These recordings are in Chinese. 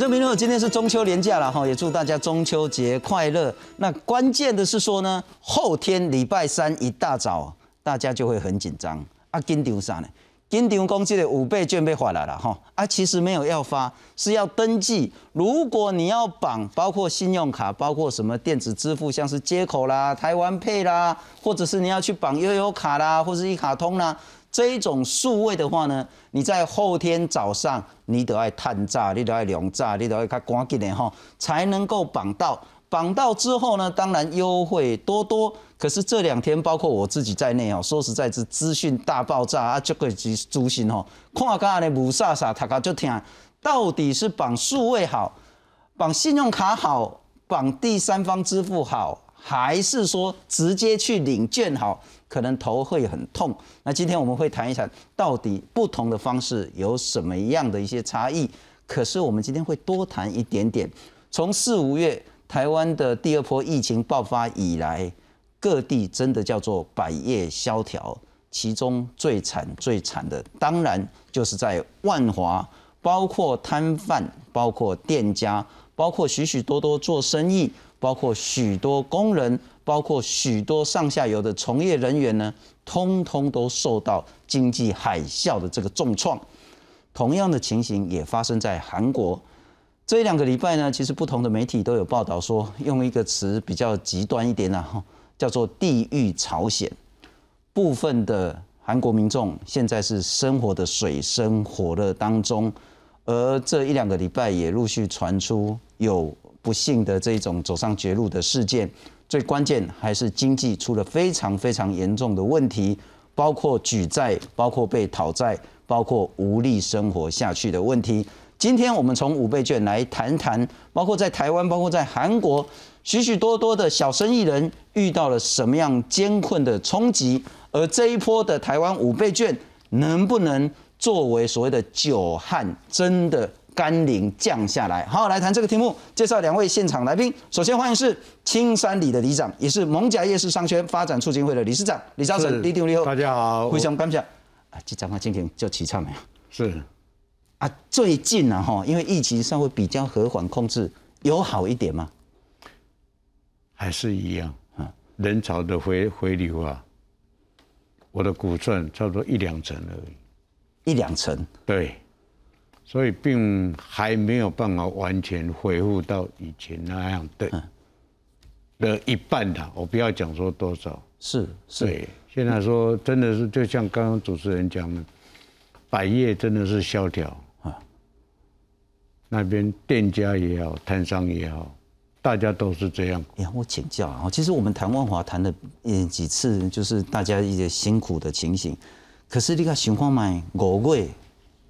观众朋友，今天是中秋连假了哈，也祝大家中秋节快乐。那关键的是说呢，后天礼拜三一大早，大家就会很紧张啊，紧张啥呢？紧张公司的五倍券被发来了哈啊，其实没有要发，是要登记。如果你要绑，包括信用卡，包括什么电子支付，像是接口啦、台湾配啦，或者是你要去绑悠游卡啦，或是一卡通啦。这一种数位的话呢，你在后天早上你得要探炸，你得要量炸，你得要看赶紧的哈，才能够绑到。绑到之后呢，当然优惠多多。可是这两天，包括我自己在内哦，说实在，是资讯大爆炸啊，这个是诛心哦。看刚的无傻傻，大家就听，到底是绑数位好，绑信用卡好，绑第三方支付好，还是说直接去领券好？可能头会很痛。那今天我们会谈一谈，到底不同的方式有什么样的一些差异。可是我们今天会多谈一点点。从四五月台湾的第二波疫情爆发以来，各地真的叫做百业萧条。其中最惨最惨的，当然就是在万华，包括摊贩，包括店家，包括许许多多做生意，包括许多工人。包括许多上下游的从业人员呢，通通都受到经济海啸的这个重创。同样的情形也发生在韩国。这两个礼拜呢，其实不同的媒体都有报道说，用一个词比较极端一点啊，叫做“地狱朝鲜”。部分的韩国民众现在是生活的水深火热当中，而这一两个礼拜也陆续传出有不幸的这种走上绝路的事件。最关键还是经济出了非常非常严重的问题，包括举债，包括被讨债，包括无力生活下去的问题。今天我们从五倍券来谈谈，包括在台湾，包括在韩国，许许多多的小生意人遇到了什么样艰困的冲击，而这一波的台湾五倍券能不能作为所谓的久旱，真的？甘霖降下来，好，来谈这个题目。介绍两位现场来宾，首先欢迎是青山里的里长，也是蒙甲夜市商圈发展促进会的理事长李兆成，李鼎你好，大家好，非常感谢。啊，这张话今天就起唱没有？是啊，最近呢，哈，因为疫情稍微比较和缓控制，有好一点吗？还是一样啊，人潮的回回流啊，我的估算差不多一两成而已，一两成，对。所以并还没有办法完全恢复到以前那样的的一半的，我不要讲说多少，是是。现在说真的是，就像刚刚主持人讲的，百业真的是萧条啊。那边店家也好，摊商也好，大家都是这样。哎呀，我请教啊，其实我们谈万华谈了嗯几次，就是大家一些辛苦的情形。可是你看情况嘛，五月。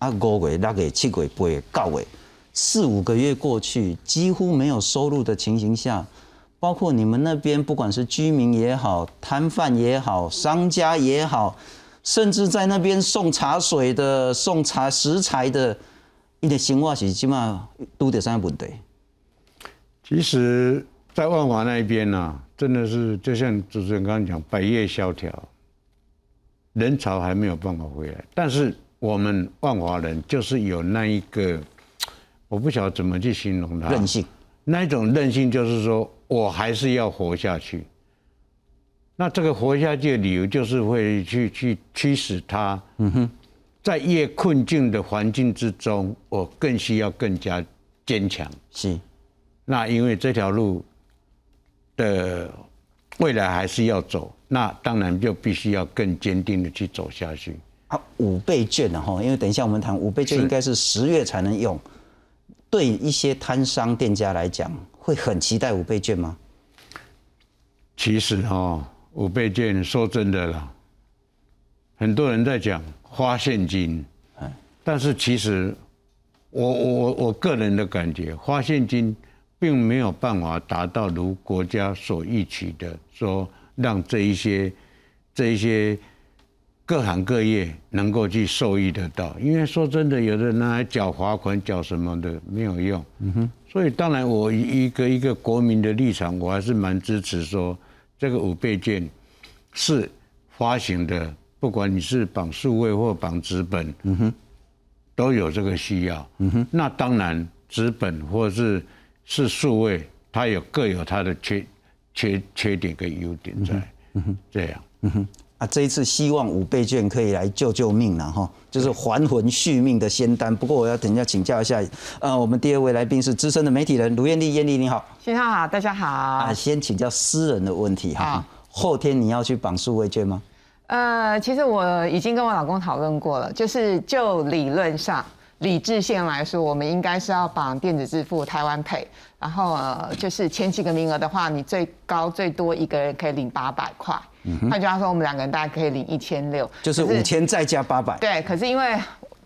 啊，五月、六月、七月、八月、九月，四五个月过去，几乎没有收入的情形下，包括你们那边，不管是居民也好，摊贩也好，商家也好，甚至在那边送茶水的、送茶食材的，一点情况是起码都得上问题。其实，在万华那一边呢，真的是就像主持人刚刚讲，百业萧条，人潮还没有办法回来，但是。我们万华人就是有那一个，我不晓得怎么去形容它。任性，那一种任性就是说我还是要活下去。那这个活下去的理由就是会去去驱使他，嗯哼，在越困境的环境之中，我更需要更加坚强。是，那因为这条路的未来还是要走，那当然就必须要更坚定的去走下去。啊，五倍券的哈，因为等一下我们谈五倍券，应该是十月才能用。对一些摊商店家来讲，会很期待五倍券吗？其实哈，五倍券说真的啦，很多人在讲花现金，但是其实我我我个人的感觉，花现金并没有办法达到如国家所预期的，说让这一些这一些。各行各业能够去受益得到，因为说真的，有的人来缴罚款、缴什么的没有用。嗯哼。所以当然，我一个一个国民的立场，我还是蛮支持说，这个五倍券是发行的，不管你是绑数位或绑纸本，嗯哼，都有这个需要。嗯哼。那当然，纸本或是是数位，它有各有它的缺缺缺点跟优点在，嗯哼这样。嗯哼。啊，这一次希望五倍券可以来救救命了哈，就是还魂续命的仙丹。不过我要等一下请教一下，呃，我们第二位来宾是资深的媒体人卢艳丽，艳丽你好，先生好，大家好。啊，先请教私人的问题哈，后天你要去绑数位券吗？呃，其实我已经跟我老公讨论过了，就是就理论上、理智线来说，我们应该是要绑电子支付台湾 Pay，然后呃，就是前几个名额的话，你最高最多一个人可以领八百块。换句话说，我们两个人大概可以领一千六，就是五千再加八百。对，可是因为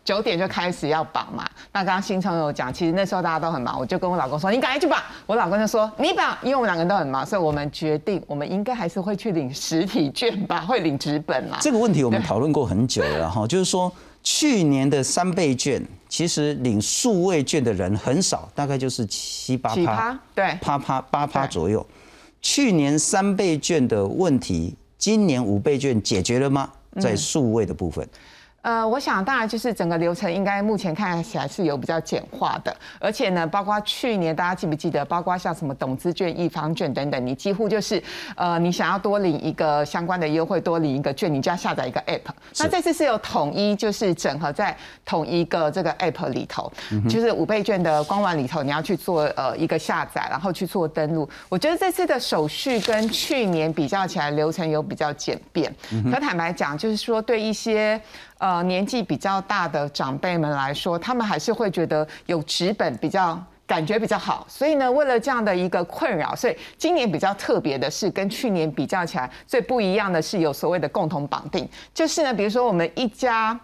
九点就开始要绑嘛，那刚刚新聪有讲，其实那时候大家都很忙，我就跟我老公说：“你赶快去绑。”我老公就说：“你绑。”因为我们两个人都很忙，所以我们决定，我们应该还是会去领实体券吧，会领纸本嘛。这个问题我们讨论过很久了哈，就是说去年的三倍券，其实领数位券的人很少，大概就是七八趴，对，趴趴八趴左右。去年三倍券的问题。今年五倍券解决了吗？在数位的部分。呃，我想当然就是整个流程应该目前看起来是有比较简化的，而且呢，包括去年大家记不记得，包括像什么董资券、易方券等等，你几乎就是呃，你想要多领一个相关的优惠，多领一个券，你就要下载一个 app。那这次是有统一，就是整合在同一个这个 app 里头，就是五倍券的官网里头，你要去做呃一个下载，然后去做登录。我觉得这次的手续跟去年比较起来，流程有比较简便。可坦白讲，就是说对一些。呃，年纪比较大的长辈们来说，他们还是会觉得有纸本比较感觉比较好。所以呢，为了这样的一个困扰，所以今年比较特别的是，跟去年比较起来，最不一样的是有所谓的共同绑定，就是呢，比如说我们一家。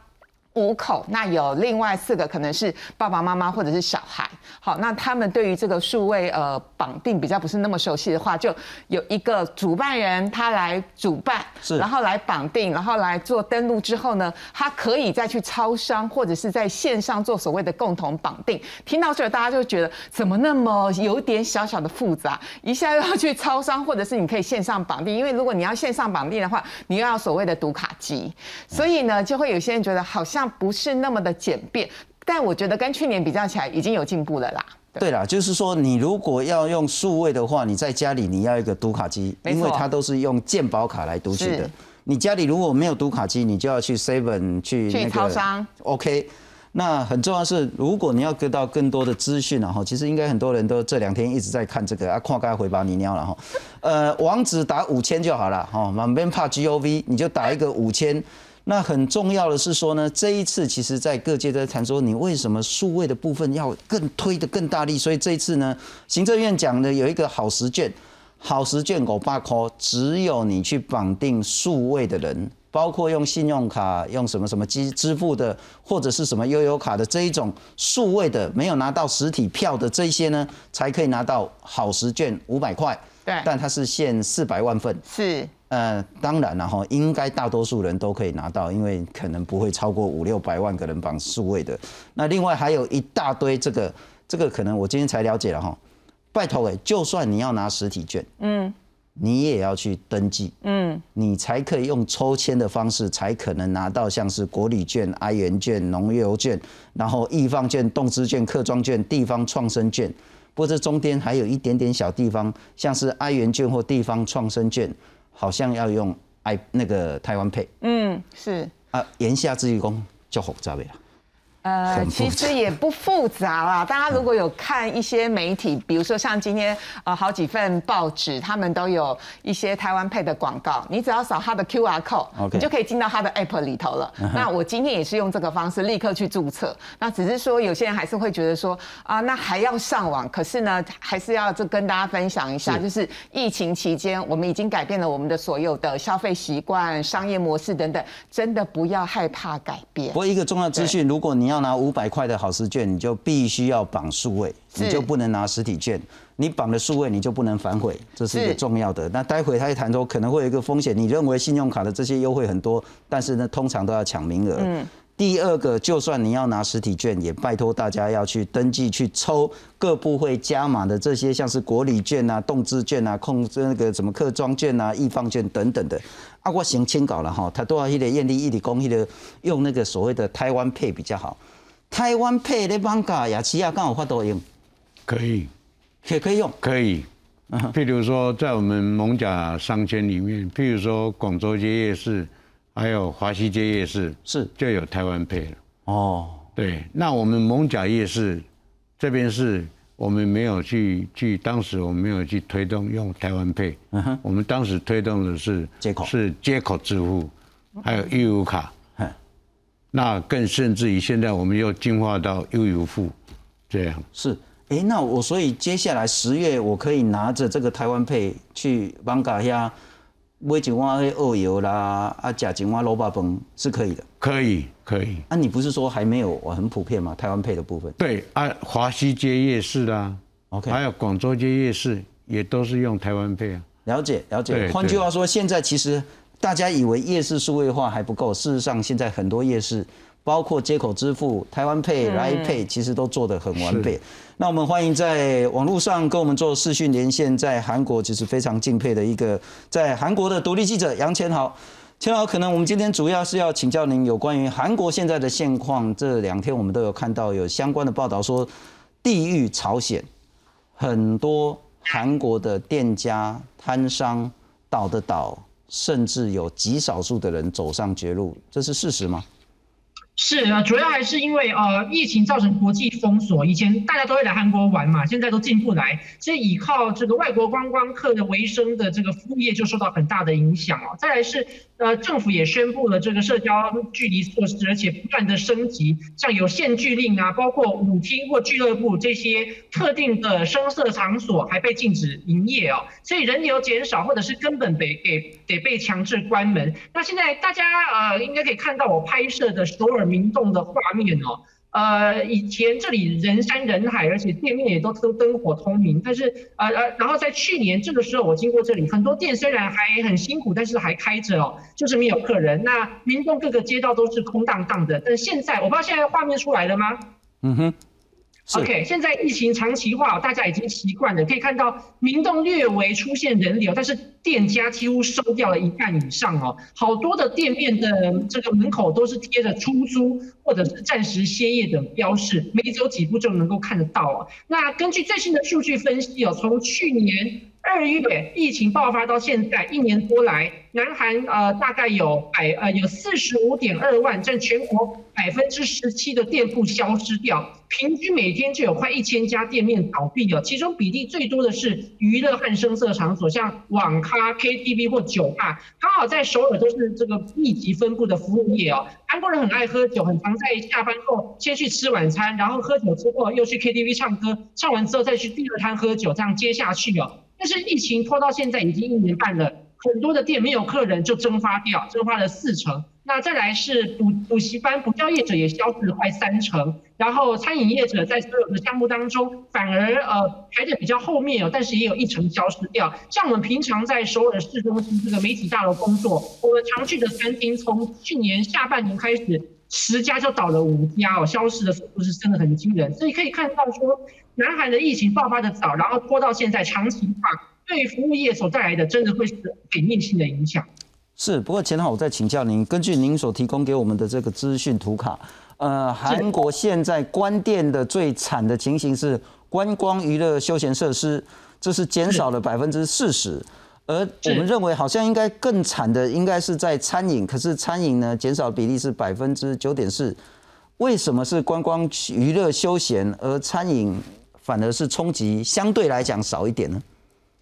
五口，那有另外四个可能是爸爸妈妈或者是小孩。好，那他们对于这个数位呃绑定比较不是那么熟悉的话，就有一个主办人他来主办，是，然后来绑定，然后来做登录之后呢，他可以再去超商或者是在线上做所谓的共同绑定。听到这，大家就觉得怎么那么有点小小的复杂，一下又要去超商，或者是你可以线上绑定，因为如果你要线上绑定的话，你又要所谓的读卡机，所以呢，就会有些人觉得好像。不是那么的简便，但我觉得跟去年比较起来已经有进步了啦。对啦，就是说你如果要用数位的话，你在家里你要一个读卡机，因为它都是用健保卡来读取的。你家里如果没有读卡机，你就要去 Seven 去那个 OK。那很重要是，如果你要得到更多的资讯然后其实应该很多人都这两天一直在看这个啊，跨该回把你尿了哈。呃，网址打五千就好了哈，满边怕 GOV，你就打一个五千。那很重要的是说呢，这一次其实，在各界在谈说，你为什么数位的部分要更推的更大力？所以这一次呢，行政院讲的有一个好时券，好时券狗八块，只有你去绑定数位的人，包括用信用卡、用什么什么机支付的，或者是什么悠游卡的这一种数位的，没有拿到实体票的这些呢，才可以拿到好时券五百块。对，但它是限四百万份。是。呃，当然了哈，应该大多数人都可以拿到，因为可能不会超过五六百万个人绑数位的。那另外还有一大堆这个，这个可能我今天才了解了哈。拜托哎，就算你要拿实体券，嗯，你也要去登记，嗯，你才可以用抽签的方式，才可能拿到像是国旅券、哀元券、农游券，然后易放券、动资券、客庄券、地方创生券。不过这中间还有一点点小地方，像是哀元券或地方创生券。好像要用 i 那个台湾配，嗯，是啊，言下之意讲就复杂了。呃，其实也不复杂啦。大家如果有看一些媒体，比如说像今天呃好几份报纸，他们都有一些台湾配的广告。你只要扫它的 Q R code，你就可以进到它的 App 里头了。那我今天也是用这个方式立刻去注册。那只是说有些人还是会觉得说啊，那还要上网。可是呢，还是要就跟大家分享一下，就是疫情期间我们已经改变了我们的所有的消费习惯、商业模式等等，真的不要害怕改变。不过一个重要资讯，如果你要拿五百块的好时券，你就必须要绑数位，你就不能拿实体券。你绑了数位，你就不能反悔，这是一个重要的。那待会他一谈说可能会有一个风险，你认为信用卡的这些优惠很多，但是呢，通常都要抢名额。嗯。第二个，就算你要拿实体券，也拜托大家要去登记去抽各部会加码的这些，像是国礼券啊、动资券啊、控制那个什么客庄券啊、易放券等等的。啊，我先签稿了哈，他都要一个验利一理公益的用那个所谓的台湾配比较好。台湾配的邦嘎雅琪亚刚好发抖用，可以，也可以用。可以。譬如说，在我们蒙甲商圈里面，譬如说广州街夜市，还有华西街夜市，是就有台湾配了。哦，对，那我们蒙甲夜市这边是我们没有去去，当时我们没有去推动用台湾配，我们当时推动的是接口。是接口支付，还有悠游卡。那更甚至于现在我们又进化到悠游付，这样。是。哎，那我所以接下来十月我可以拿着这个台湾配去邦嘎遐买一碗迄二油啦，啊，加一碗萝卜崩是可以的。可以可以。啊，你不是说还没有很普遍吗？台湾配的部分。对啊，华西街夜市啦，OK，还有广州街夜市也都是用台湾配啊。了解了解。对换句话说，现在其实大家以为夜市数位化还不够，事实上现在很多夜市，包括接口支付、台湾配、来配，其实都做得很完备。那我们欢迎在网络上跟我们做视讯连线，在韩国其实非常敬佩的一个在韩国的独立记者杨千豪。千豪，可能我们今天主要是要请教您有关于韩国现在的现况。这两天我们都有看到有相关的报道说，地域朝鲜很多韩国的店家、摊商倒的倒，甚至有极少数的人走上绝路，这是事实吗？是啊，主要还是因为呃疫情造成国际封锁，以前大家都会来韩国玩嘛，现在都进不来，所以依靠这个外国观光客的为生的这个服务业就受到很大的影响哦。再来是呃政府也宣布了这个社交距离措施，而且不断的升级，像有限聚令啊，包括舞厅或俱乐部这些特定的声色场所还被禁止营业哦，所以人流减少或者是根本得给得被强制关门。那现在大家呃应该可以看到我拍摄的首尔民众的画面哦。呃，以前这里人山人海，而且店面也都都灯火通明。但是呃呃，然后在去年这个时候，我经过这里，很多店虽然还很辛苦，但是还开着哦，就是没有客人。那民众各个街道都是空荡荡的。但现在，我不知道现在画面出来了吗？嗯哼，OK，现在疫情长期化，大家已经习惯了，可以看到明洞略微出现人流，但是店家几乎收掉了一半以上哦。好多的店面的这个门口都是贴着出租或者是暂时歇业等标示，没走几步就能够看得到哦。那根据最新的数据分析哦，从去年二月疫情爆发到现在一年多来，南韩呃大概有百呃有四十五点二万，占全国百分之十七的店铺消失掉，平均每天就有快一千家店面倒闭了，其中比例最多的是娱乐和声色场所，像网咖、KTV 或酒吧，刚好在首尔都是这个密集分布的服务业哦。韩国人很爱喝酒，很常在下班后先去吃晚餐，然后喝酒之后又去 KTV 唱歌，唱完之后再去第二摊喝酒，这样接下去哦。但是疫情拖到现在已经一年半了，很多的店没有客人就蒸发掉，蒸发了四成。那再来是补补习班、补教业者也消失了快三成，然后餐饮业者在所有的项目当中反而呃排的比较后面哦，但是也有一成消失掉。像我们平常在首尔市中心这个媒体大楼工作，我们常去的餐厅，从去年下半年开始，十家就倒了五家哦，消失的速度是真的很惊人。所以可以看到说，南韩的疫情爆发的早，然后拖到现在长期化，对服务业所带来的真的会是毁灭性的影响。是，不过钱好，我再请教您，根据您所提供给我们的这个资讯图卡，呃，韩国现在关店的最惨的情形是观光娱乐休闲设施，这是减少了百分之四十，而我们认为好像应该更惨的应该是在餐饮，可是餐饮呢减少比例是百分之九点四，为什么是观光娱乐休闲，而餐饮反而是冲击相对来讲少一点呢？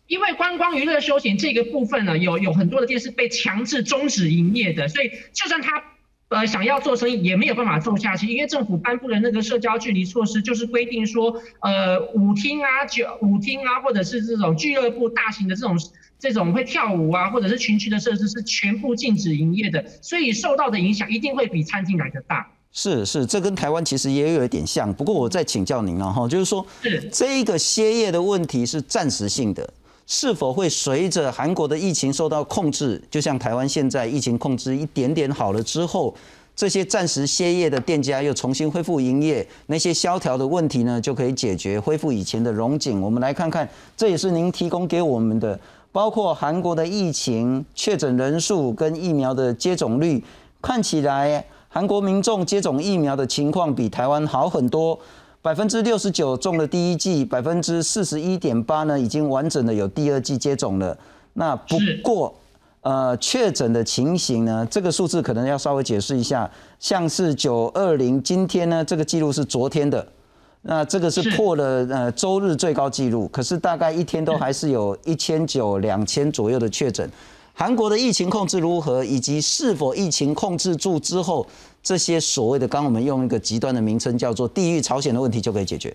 因为观光娱乐休闲这个部分呢，有有很多的店是被强制终止营业的，所以就算他呃想要做生意，也没有办法做下去，因为政府颁布的那个社交距离措施，就是规定说，呃，舞厅啊、酒舞厅啊，或者是这种俱乐部、大型的这种这种会跳舞啊，或者是群区的设施，是全部禁止营业的，所以受到的影响一定会比餐厅来的大。是是，这跟台湾其实也有一点像。不过我再请教您了哈，就是说是这一个歇业的问题是暂时性的，是否会随着韩国的疫情受到控制，就像台湾现在疫情控制一点点好了之后，这些暂时歇业的店家又重新恢复营业，那些萧条的问题呢就可以解决，恢复以前的荣景。我们来看看，这也是您提供给我们的，包括韩国的疫情确诊人数跟疫苗的接种率，看起来。韩国民众接种疫苗的情况比台湾好很多，百分之六十九中了第一剂，百分之四十一点八呢已经完整的有第二剂接种了。那不过，呃，确诊的情形呢，这个数字可能要稍微解释一下，像是九二零，今天呢这个记录是昨天的。那这个是破了呃周日最高纪录，可是大概一天都还是有一千九两千左右的确诊。韩国的疫情控制如何，以及是否疫情控制住之后，这些所谓的刚我们用一个极端的名称叫做“地狱朝鲜”的问题就可以解决。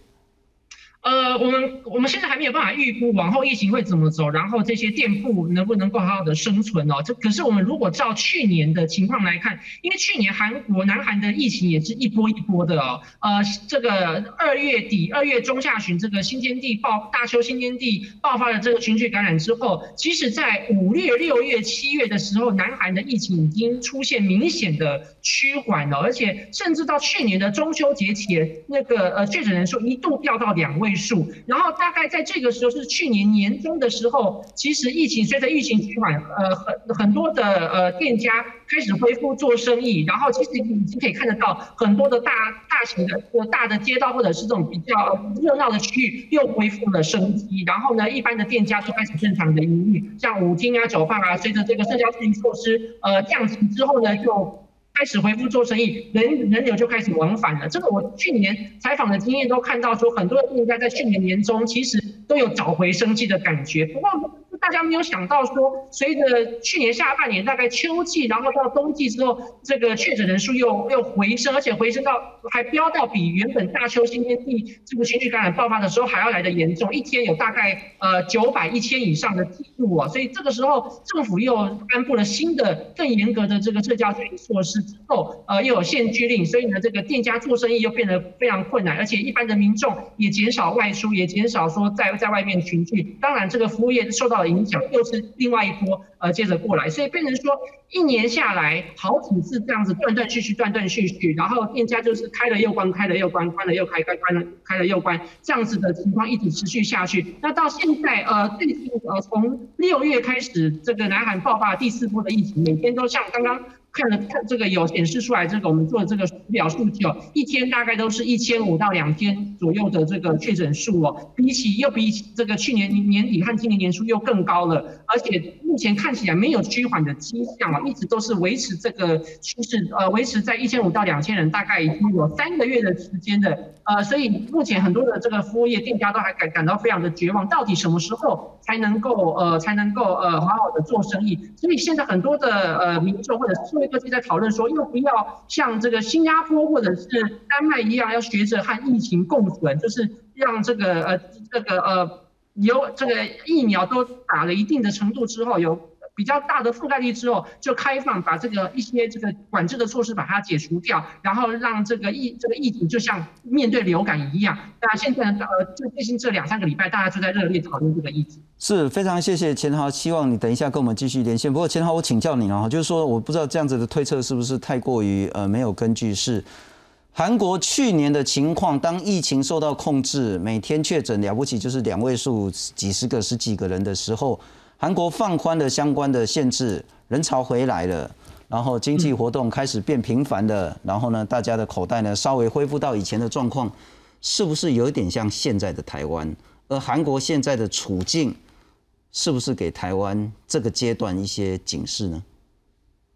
呃，我们我们现在还没有办法预估往后疫情会怎么走，然后这些店铺能不能够好好的生存哦。这可是我们如果照去年的情况来看，因为去年韩国南韩的疫情也是一波一波的哦。呃，这个二月底、二月中下旬，这个新天地爆大邱新天地爆发了这个群聚感染之后，即使在五月、六月、七月的时候，南韩的疫情已经出现明显的趋缓了，而且甚至到去年的中秋节前，那个呃确诊人数一度掉到两位。数，然后大概在这个时候是去年年中的时候，其实疫情随着疫情趋缓，呃，很很多的呃店家开始恢复做生意，然后其实已经可以看得到很多的大大型的呃大的街道或者是这种比较热闹的区域又恢复了生机，然后呢，一般的店家都开始正常的营运，像舞厅啊、酒吧啊，随着这个社交距离措施呃降级之后呢，就。开始恢复做生意，人人流就开始往返了。这个我去年采访的经验都看到，说很多的店家在去年年中其实都有找回生机的感觉。不过。大家没有想到说，随着去年下半年大概秋季，然后到冬季之后，这个确诊人数又又回升，而且回升到还飙到比原本大邱新天地这个群聚感染爆发的时候还要来的严重，一天有大概呃九百一千以上的记录啊。所以这个时候政府又颁布了新的更严格的这个社交距离措施之后，呃又有限聚令，所以呢这个店家做生意又变得非常困难，而且一般的民众也减少外出，也减少说在在外面群聚，当然这个服务业受到影响又是另外一波，呃，接着过来，所以变成说一年下来好几次这样子断断续续，断断续续，然后店家就是开了又关，开了又关，关了又开，关关了开了又关，这样子的情况一直持续下去。那到现在，呃，最近呃，从六月开始，这个南韩爆发第四波的疫情，每天都像刚刚。看了看这个有显示出来，这个我们做的这个表数据哦，一天大概都是一千五到两千左右的这个确诊数哦，比起又比起这个去年年底和今年年初又更高了，而且目前看起来没有趋缓的迹象啊，一直都是维持这个趋势，呃，维持在一千五到两千人，大概已经有三个月的时间的，呃，所以目前很多的这个服务业店家都还感感到非常的绝望，到底什么时候才能够呃才能够呃好好的做生意？所以现在很多的呃民众或者是各地在讨论说，要不要像这个新加坡或者是丹麦一样，要学着和疫情共存，就是让这个呃这个呃有这个疫苗都打了一定的程度之后有。比较大的覆盖率之后，就开放把这个一些这个管制的措施把它解除掉，然后让这个疫这个疫情就像面对流感一样。那现在呃，就最近这两三个礼拜，大家就在热烈讨论这个议题。是非常谢谢钱豪，希望你等一下跟我们继续连线。不过钱豪，我请教你了，就是说我不知道这样子的推测是不是太过于呃没有根据？是韩国去年的情况，当疫情受到控制，每天确诊了不起就是两位数几十个、十几个人的时候。韩国放宽了相关的限制，人潮回来了，然后经济活动开始变频繁的，然后呢，大家的口袋呢稍微恢复到以前的状况，是不是有点像现在的台湾？而韩国现在的处境，是不是给台湾这个阶段一些警示呢？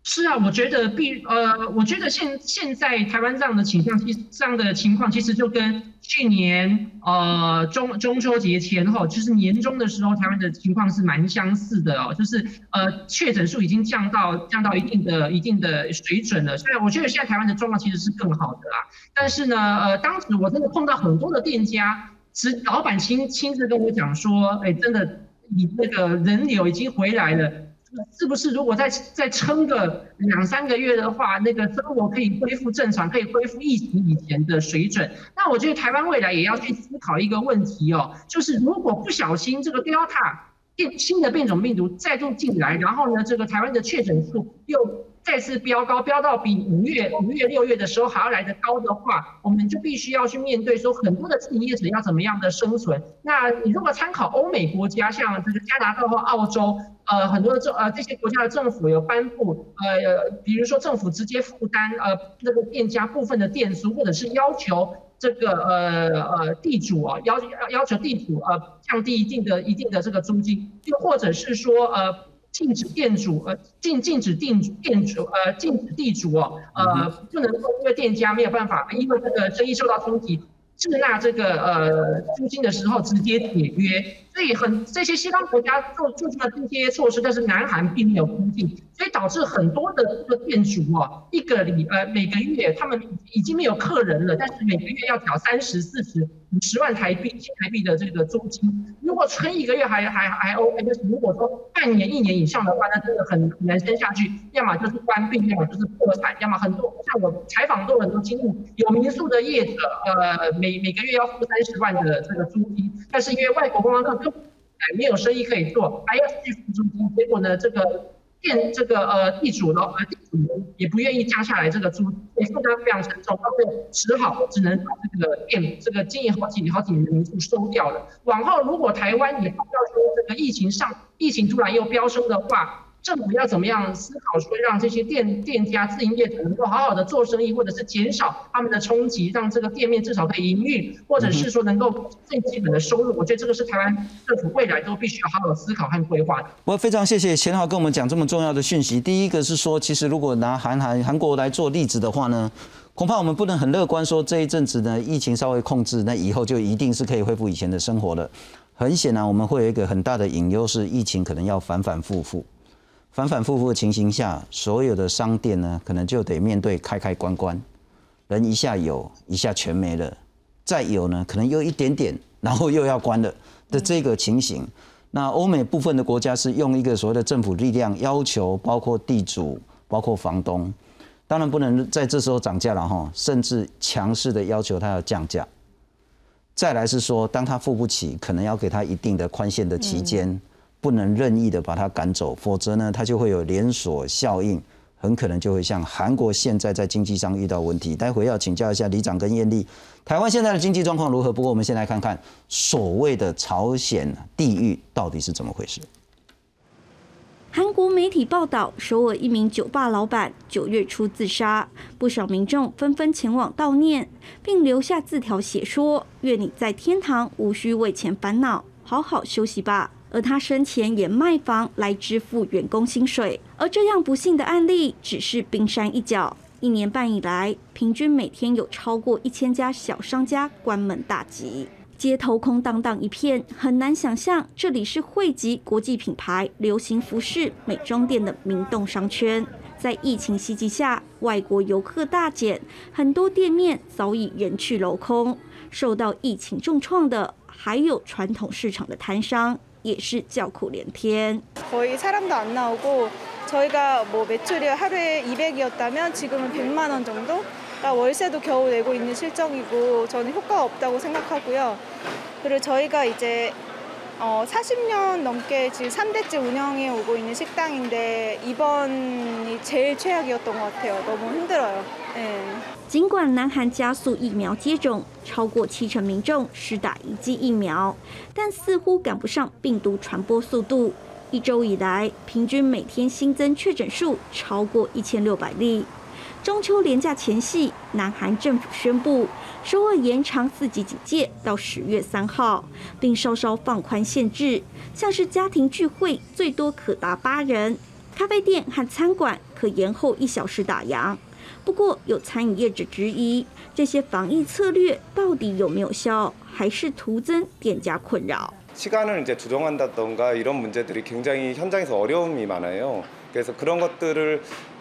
是啊，我觉得必呃，我觉得现现在台湾这样的倾向，其实这样的情况，其实就跟去年呃中中秋节前后，就是年中的时候，台湾的情况是蛮相似的哦，就是呃确诊数已经降到降到一定的一定的水准了。所以我觉得现在台湾的状况其实是更好的啦。但是呢，呃，当时我真的碰到很多的店家，是老板亲亲自跟我讲说，哎，真的你那个人流已经回来了。是不是如果再再撑个两三个月的话，那个生活可以恢复正常，可以恢复疫情以前的水准？那我觉得台湾未来也要去思考一个问题哦，就是如果不小心这个 Delta 变新的变种病毒再度进来，然后呢，这个台湾的确诊数又再次飙高，飙到比五月、五月、六月的时候还要来得高的话，我们就必须要去面对说很多的自营业者要怎么样的生存。那你如果参考欧美国家，像这个加拿大或澳洲，呃，很多的政呃这些国家的政府有颁布，呃，比如说政府直接负担呃那个店家部分的店租，或者是要求这个呃呃地主啊要要要求地主呃降低一定的一定的这个租金，又或者是说呃。禁止店主呃禁禁止店店主呃禁止地主哦呃不能够因为店家没有办法因为这个生意受到冲击滞纳这个呃租金的时候直接解约。所以很这些西方国家做做出了这些措施，但是南韩并没有跟进，所以导致很多的这个店主哦，一个礼呃每个月他们已经没有客人了，但是每个月要缴三十四十五十万台币新台币的这个租金。如果撑一个月还还还 OK，但是如果说半年一年以上的话，那真的很很难撑下去，要么就是关闭，要么就是破产，要么很多像我采访过很多经历，有民宿的业者，呃每每个月要付三十万的这个租金，但是因为外国观光客。哎，没有生意可以做，还要去付租金，结果呢，这个店这个呃地主呢，呃地主也不愿意降下来这个租，所以负担非常沉重，到最后只好只能把这个店这个经营好几年好几年的民宿收掉了。往后如果台湾也不要说这个疫情上，疫情突然又飙升的话。政府要怎么样思考，说让这些店店家、自营业者能够好好的做生意，或者是减少他们的冲击，让这个店面至少可以营运，或者是说能够最基本的收入。我觉得这个是台湾政府未来都必须要好好思考和规划的。我非常谢谢钱豪跟我们讲这么重要的讯息。第一个是说，其实如果拿韩韩韩国来做例子的话呢，恐怕我们不能很乐观说这一阵子呢疫情稍微控制，那以后就一定是可以恢复以前的生活了。很显然，我们会有一个很大的隐忧，是疫情可能要反反复复。反反复复的情形下，所有的商店呢，可能就得面对开开关关，人一下有，一下全没了，再有呢，可能又一点点，然后又要关了的这个情形。那欧美部分的国家是用一个所谓的政府力量要求，包括地主、包括房东，当然不能在这时候涨价了哈，甚至强势的要求他要降价。再来是说，当他付不起，可能要给他一定的宽限的期间。不能任意的把它赶走，否则呢，它就会有连锁效应，很可能就会像韩国现在在经济上遇到问题。待会要请教一下李长跟艳丽，台湾现在的经济状况如何？不过我们先来看看所谓的朝鲜地狱到底是怎么回事。韩国媒体报道，首尔一名酒吧老板九月初自杀，不少民众纷纷前往悼念，并留下字条写说：“愿你在天堂无需为钱烦恼，好好休息吧。”而他生前也卖房来支付员工薪水，而这样不幸的案例只是冰山一角。一年半以来，平均每天有超过一千家小商家关门大吉，街头空荡荡一片，很难想象这里是汇集国际品牌、流行服饰、美妆店的明洞商圈。在疫情袭击下，外国游客大减，很多店面早已人去楼空。受到疫情重创的，还有传统市场的摊商。 也是叫苦连天。거의사람도안나오고저희가뭐매출이하루에200이었다면지금은100만원정도그러니까월세도겨우내고있는실정이고저는효과가없다고생각하고요그리고저희가이제 어40년넘게지금3대째운영해오고있는식당인데이번이제일최악이었던것같아요너무힘들어요尽管南韩加速疫苗接种，超过七成民众施打一剂疫苗，但似乎赶不上病毒传播速度。一周以来，平均每天新增确诊数超过一千六百例。中秋连假前夕，南韩政府宣布， 首尔延长四级警戒到十月三号，并稍稍放宽限制，像是家庭聚会最多可达八人，咖啡店和餐馆可延后一小时打烊。不过，有餐饮业者质疑，这些防疫策略到底有没有效，还是徒增店家困扰。시간을이제조정한다던가이런문제들이굉장히현장에서어려움이많아요그래서그런것들을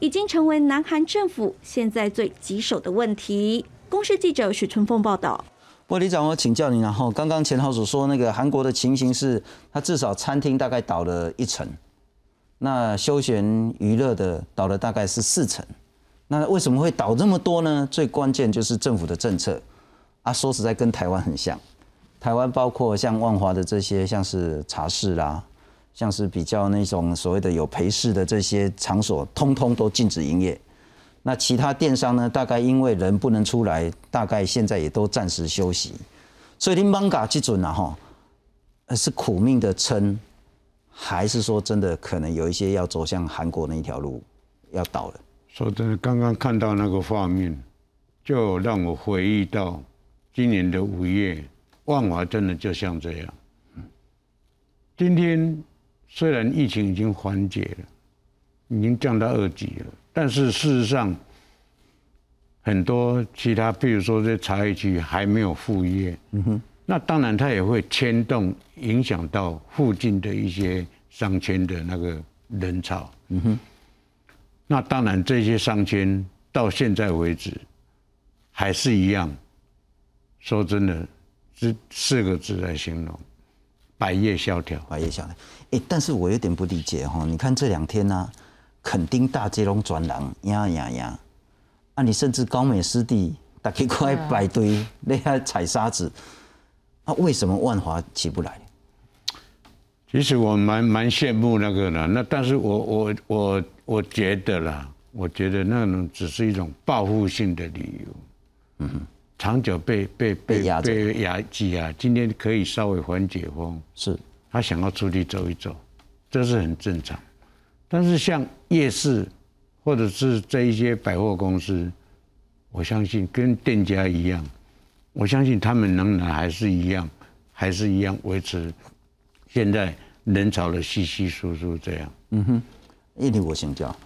已经成为南韩政府现在最棘手的问题。公视记者许春凤报道。不过李长，我请教你，然后刚刚钱浩所说那个韩国的情形是，它至少餐厅大概倒了一层，那休闲娱乐的倒了大概是四层。那为什么会倒这么多呢？最关键就是政府的政策啊，说实在跟台湾很像。台湾包括像万华的这些，像是茶室啦，像是比较那种所谓的有陪侍的这些场所，通通都禁止营业。那其他电商呢？大概因为人不能出来，大概现在也都暂时休息。所以你 manga 这准了哈，是苦命的撑，还是说真的可能有一些要走向韩国那一条路要倒了？说真的，刚刚看到那个画面，就让我回忆到今年的五月，万华真的就像这样。今天虽然疫情已经缓解了，已经降到二级了。但是事实上，很多其他，比如说这茶叶区还没有复业，嗯哼，那当然它也会牵动、影响到附近的一些商圈的那个人潮，嗯哼。那当然这些商圈到现在为止，还是一样，说真的，这四个字来形容：百业萧条。百业萧条。哎，但是我有点不理解哈，你看这两天呢？垦丁大街拢转人，呀呀呀！啊，你甚至高美湿地，大家快排队，那还踩沙子，啊，为什么万华起不来？其实我蛮蛮羡慕那个的，那但是我我我我觉得啦，我觉得那种只是一种报复性的理由，嗯，长久被被被压被压挤啊，今天可以稍微缓解风，是，他想要出去走一走，这是很正常。但是像夜市，或者是这一些百货公司，我相信跟店家一样，我相信他们仍然还是一样，还是一样维持现在人潮的稀稀疏疏这样。嗯哼，叶立我请教，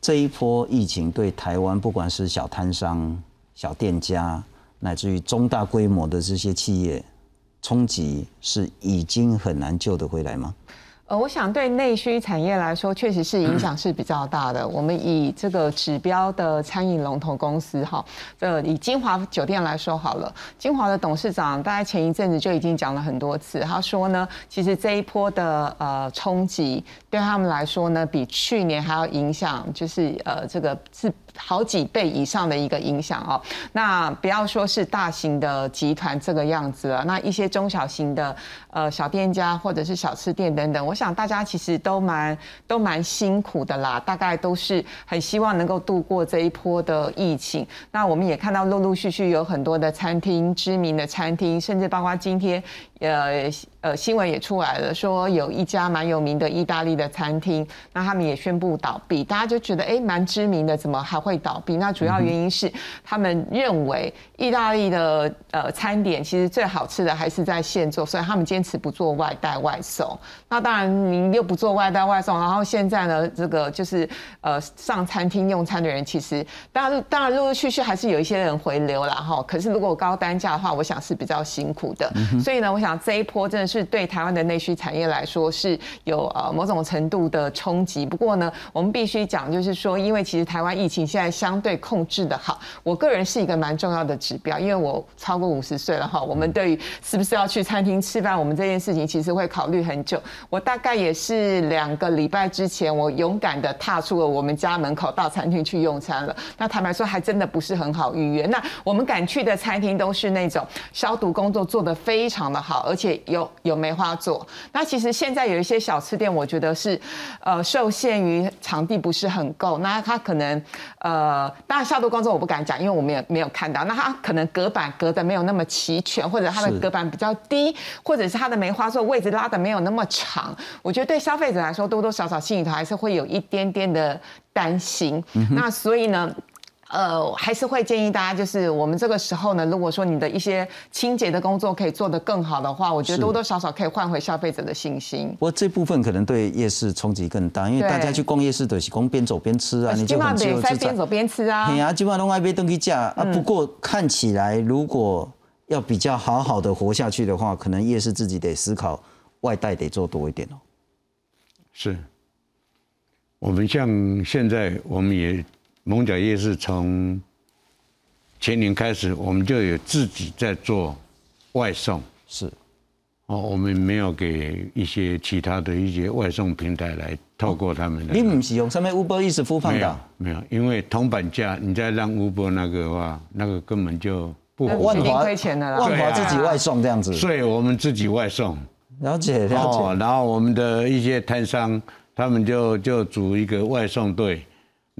这一波疫情对台湾不管是小摊商、小店家，乃至于中大规模的这些企业，冲击是已经很难救得回来吗？呃，我想对内需产业来说，确实是影响是比较大的。我们以这个指标的餐饮龙头公司哈，呃，以金华酒店来说好了，金华的董事长大概前一阵子就已经讲了很多次，他说呢，其实这一波的呃冲击对他们来说呢，比去年还要影响，就是呃这个是。好几倍以上的一个影响哦，那不要说是大型的集团这个样子了，那一些中小型的呃小店家或者是小吃店等等，我想大家其实都蛮都蛮辛苦的啦，大概都是很希望能够度过这一波的疫情。那我们也看到陆陆续续有很多的餐厅，知名的餐厅，甚至包括今天。呃呃，新闻也出来了，说有一家蛮有名的意大利的餐厅，那他们也宣布倒闭，大家就觉得哎，蛮知名的，怎么还会倒闭？那主要原因是他们认为意大利的呃餐点其实最好吃的还是在现做，所以他们坚持不做外带外送。那当然，您又不做外带外送，然后现在呢，这个就是呃上餐厅用餐的人，其实当然当然陆陆续续还是有一些人回流了哈。可是如果高单价的话，我想是比较辛苦的。所以呢，我想。这一波真的是对台湾的内需产业来说是有呃某种程度的冲击。不过呢，我们必须讲，就是说，因为其实台湾疫情现在相对控制的好，我个人是一个蛮重要的指标，因为我超过五十岁了哈。我们对于是不是要去餐厅吃饭，我们这件事情其实会考虑很久。我大概也是两个礼拜之前，我勇敢的踏出了我们家门口到餐厅去用餐了。那坦白说，还真的不是很好预约。那我们敢去的餐厅都是那种消毒工作做得非常的好。而且有有梅花座，那其实现在有一些小吃店，我觉得是，呃，受限于场地不是很够，那它可能，呃，当然消毒工作我不敢讲，因为我们也没有看到，那它可能隔板隔的没有那么齐全，或者它的隔板比较低，或者是它的梅花座位置拉的没有那么长，我觉得对消费者来说多多少少心里头还是会有一点点的担心，那所以呢。呃，还是会建议大家，就是我们这个时候呢，如果说你的一些清洁的工作可以做得更好的话，我觉得多多少少可以换回消费者的信心。不过这部分可能对夜市冲击更大，因为大家去逛夜市都是光边走边吃啊，你就很自由自在。边走边吃啊，对啊，基本上都爱边登去价啊。不过看起来，如果要比较好好的活下去的话，可能夜市自己得思考外带得做多一点哦。是，我们像现在，我们也蒙角夜市从前年开始，我们就有自己在做外送。是，哦，我们没有给一些其他的一些外送平台来透过他们的。你不是用什么 Uber 一直付放没有的？没有，因为铜板价，你再让 Uber 那个的话，那个根本就不那符合。一定亏钱的啦万华自己外送这样子。所以我们自己外送。了解了哦，解。然后我们的一些摊商，他们就就组一个外送队，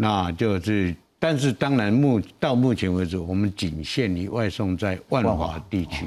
那就是，但是当然目到目前为止，我们仅限于外送在万万华华地区，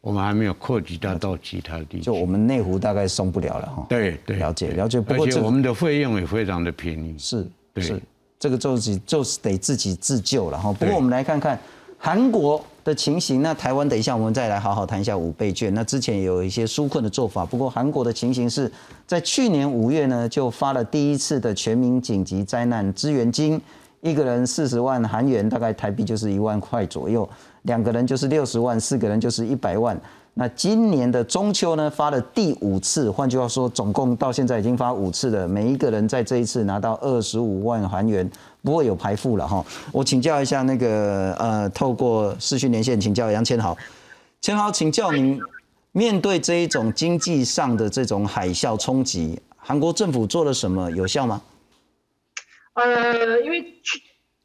我们还没有扩及到到其他地区。就我们内湖大概送不了了哈。对对，了解了解而且我们的费用也非常的便宜。是对是，这个就是就是得自己自救了哈。不过我们来看看韩国的情形，那台湾等一下我们再来好好谈一下五倍券。那之前也有一些纾困的做法，不过韩国的情形是在去年五月呢就发了第一次的全民紧急灾难支援金，一个人四十万韩元，大概台币就是一万块左右，两个人就是六十万，四个人就是一百万。那今年的中秋呢，发了第五次，换句话说，总共到现在已经发五次了，每一个人在这一次拿到二十五万韩元，不会有排付了哈。我请教一下那个呃，透过视讯连线请教杨千豪，千豪，请教您，面对这一种经济上的这种海啸冲击，韩国政府做了什么？有效吗？呃，因为去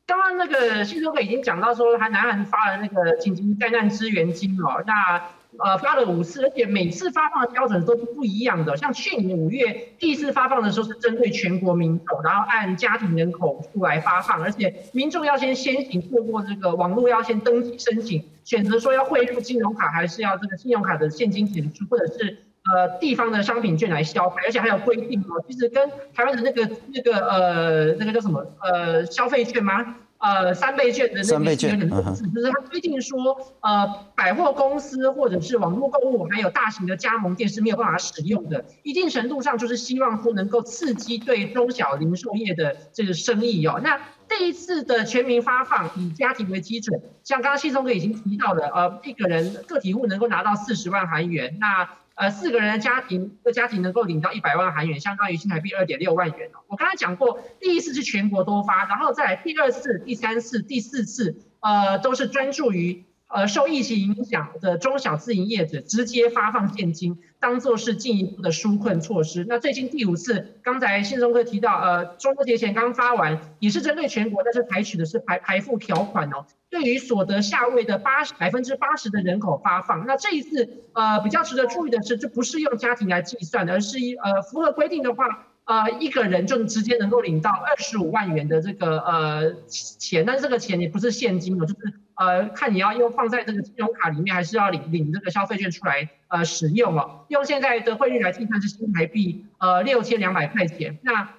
刚刚那个信中哥已经讲到说，他南韩发了那个紧急灾难支援金哦，那呃发了五次，而且每次发放的标准都是不一样的。像去年五月第一次发放的时候是针对全国民众，然后按家庭人口数来发放，而且民众要先先行透过这个网络要先登记申请，选择说要汇入金融卡还是要这个信用卡的现金点数，或者是呃地方的商品券来消费，而且还有规定哦，其实跟台湾的那个那个呃那个叫什么呃消费券吗？呃，三倍券的那个三倍券有点类似，就是他规定说，呃，百货公司或者是网络购物，还有大型的加盟店是没有办法使用的。一定程度上就是希望说能够刺激对中小零售业的这个生意哦。那这一次的全民发放以家庭为基准，像刚刚信松哥已经提到了，呃，一个人个体户能够拿到四十万韩元，那呃四个人的家庭，一个家庭能够领到一百万韩元，相当于新台币二点六万元哦。我刚才讲过，第一次是全国多发，然后再来第二次、第三次、第四次，呃，都是专注于呃受疫情影响的中小自营业者直接发放现金，当做是进一步的纾困措施。那最近第五次，刚才信中哥提到，呃，中秋节前刚发完，也是针对全国，但是采取的是排排付条款哦。对于所得下位的八十百分之八十的人口发放，那这一次呃比较值得注意的是，这不是用家庭来计算，而是一呃符合规定的话，呃一个人就直接能够领到二十五万元的这个呃钱，但是这个钱也不是现金的，就是呃看你要用放在这个信用卡里面，还是要领领这个消费券出来呃使用哦。用现在的汇率来计算是新台币呃六千两百块钱，那。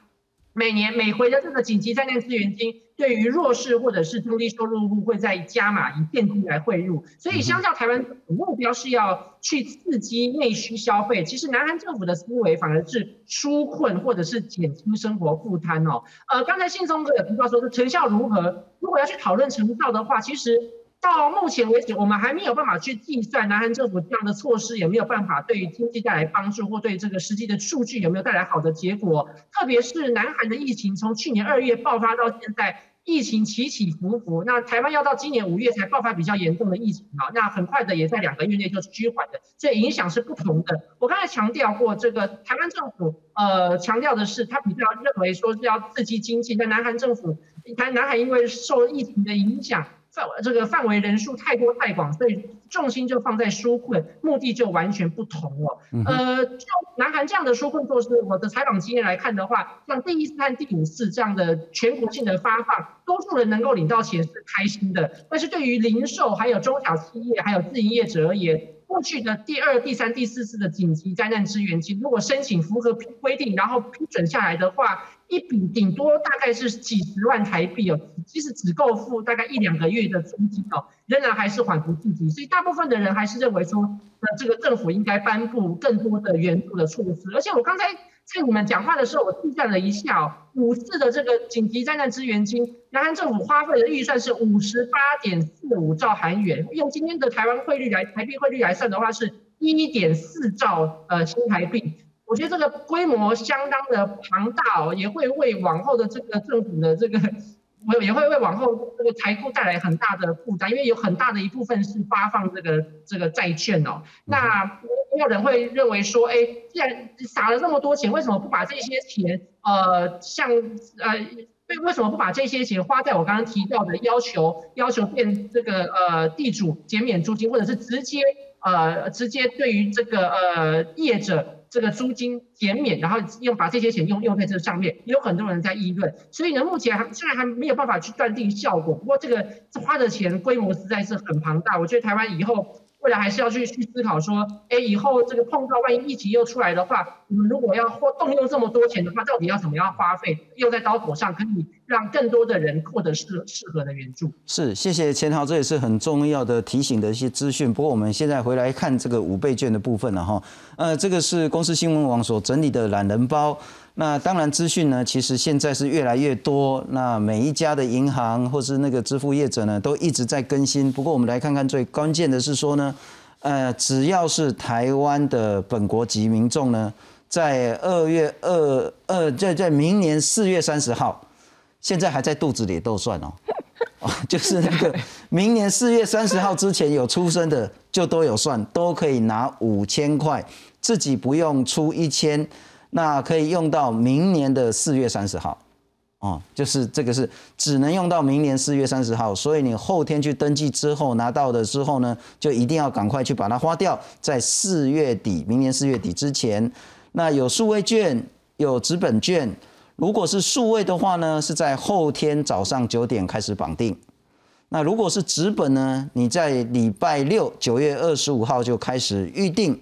每年每回的这个紧急灾难资源金，对于弱势或者是中低收入户会再加码以电梯来汇入，所以相较台湾目标是要去刺激内需消费，其实南韩政府的思维反而是纾困或者是减轻生活负担哦。呃，刚才信松哥也提到说是成效如何，如果要去讨论成效的话，其实。到目前为止，我们还没有办法去计算南韩政府这样的措施有没有办法对经济带来帮助，或对这个实际的数据有没有带来好的结果。特别是南韩的疫情从去年二月爆发到现在，疫情起起伏伏。那台湾要到今年五月才爆发比较严重的疫情啊，那很快的也在两个月内就是趋缓的，所以影响是不同的。我刚才强调过，这个台湾政府呃强调的是，他比较认为说是要刺激经济，但南韩政府，台南韩因为受疫情的影响。范这个范围人数太多太广，所以重心就放在纾困，目的就完全不同了。呃，就南韩这样的纾困措施，我的采访经验来看的话，像第一次和第五次这样的全国性的发放，多数人能够领到钱是开心的。但是对于零售、还有中小企业、还有自营业者而言，过去的第二、第三、第四次的紧急灾难支援金，如果申请符合规定，然后批准下来的话，一笔顶多大概是几十万台币哦，即使只够付大概一两个月的租金哦，仍然还是缓不济急。所以大部分的人还是认为说，那这个政府应该颁布更多的援助的措施。而且我刚才在你们讲话的时候，我计算了一下哦，五次的这个紧急灾难支援金，南韩政府花费的预算是五十八点四五兆韩元，用今天的台湾汇率来台币汇率来算的话，是一点四兆呃新台币。我觉得这个规模相当的庞大哦，也会为往后的这个政府的这个，我也会为往后这个财库带来很大的负担，因为有很大的一部分是发放这个这个债券哦。那没有人会认为说，哎，既然撒了这么多钱，为什么不把这些钱，呃，像呃，为为什么不把这些钱花在我刚刚提到的要求要求变这个呃地主减免租金，或者是直接呃直接对于这个呃业者。这个租金减免，然后用把这些钱用用在这上面，有很多人在议论。所以呢，目前还虽然还没有办法去断定效果，不过这个花的钱规模实在是很庞大。我觉得台湾以后。未来还是要去去思考说，哎，以后这个碰到万一疫情又出来的话，我们如果要花动用这么多钱的话，到底要怎么样花费，用在刀口上，可以让更多的人获得适适合的援助。是，谢谢钱豪，这也是很重要的提醒的一些资讯。不过我们现在回来看这个五倍券的部分了哈，呃，这个是公司新闻网所整理的懒人包。那当然，资讯呢，其实现在是越来越多。那每一家的银行或是那个支付业者呢，都一直在更新。不过，我们来看看最关键的是说呢，呃，只要是台湾的本国籍民众呢，在二月二二，在在明年四月三十号，现在还在肚子里都算哦，哦，就是那个明年四月三十号之前有出生的，就都有算，都可以拿五千块，自己不用出一千。那可以用到明年的四月三十号，哦，就是这个是只能用到明年四月三十号，所以你后天去登记之后拿到的之后呢，就一定要赶快去把它花掉，在四月底，明年四月底之前。那有数位券，有纸本券，如果是数位的话呢，是在后天早上九点开始绑定。那如果是纸本呢，你在礼拜六九月二十五号就开始预定。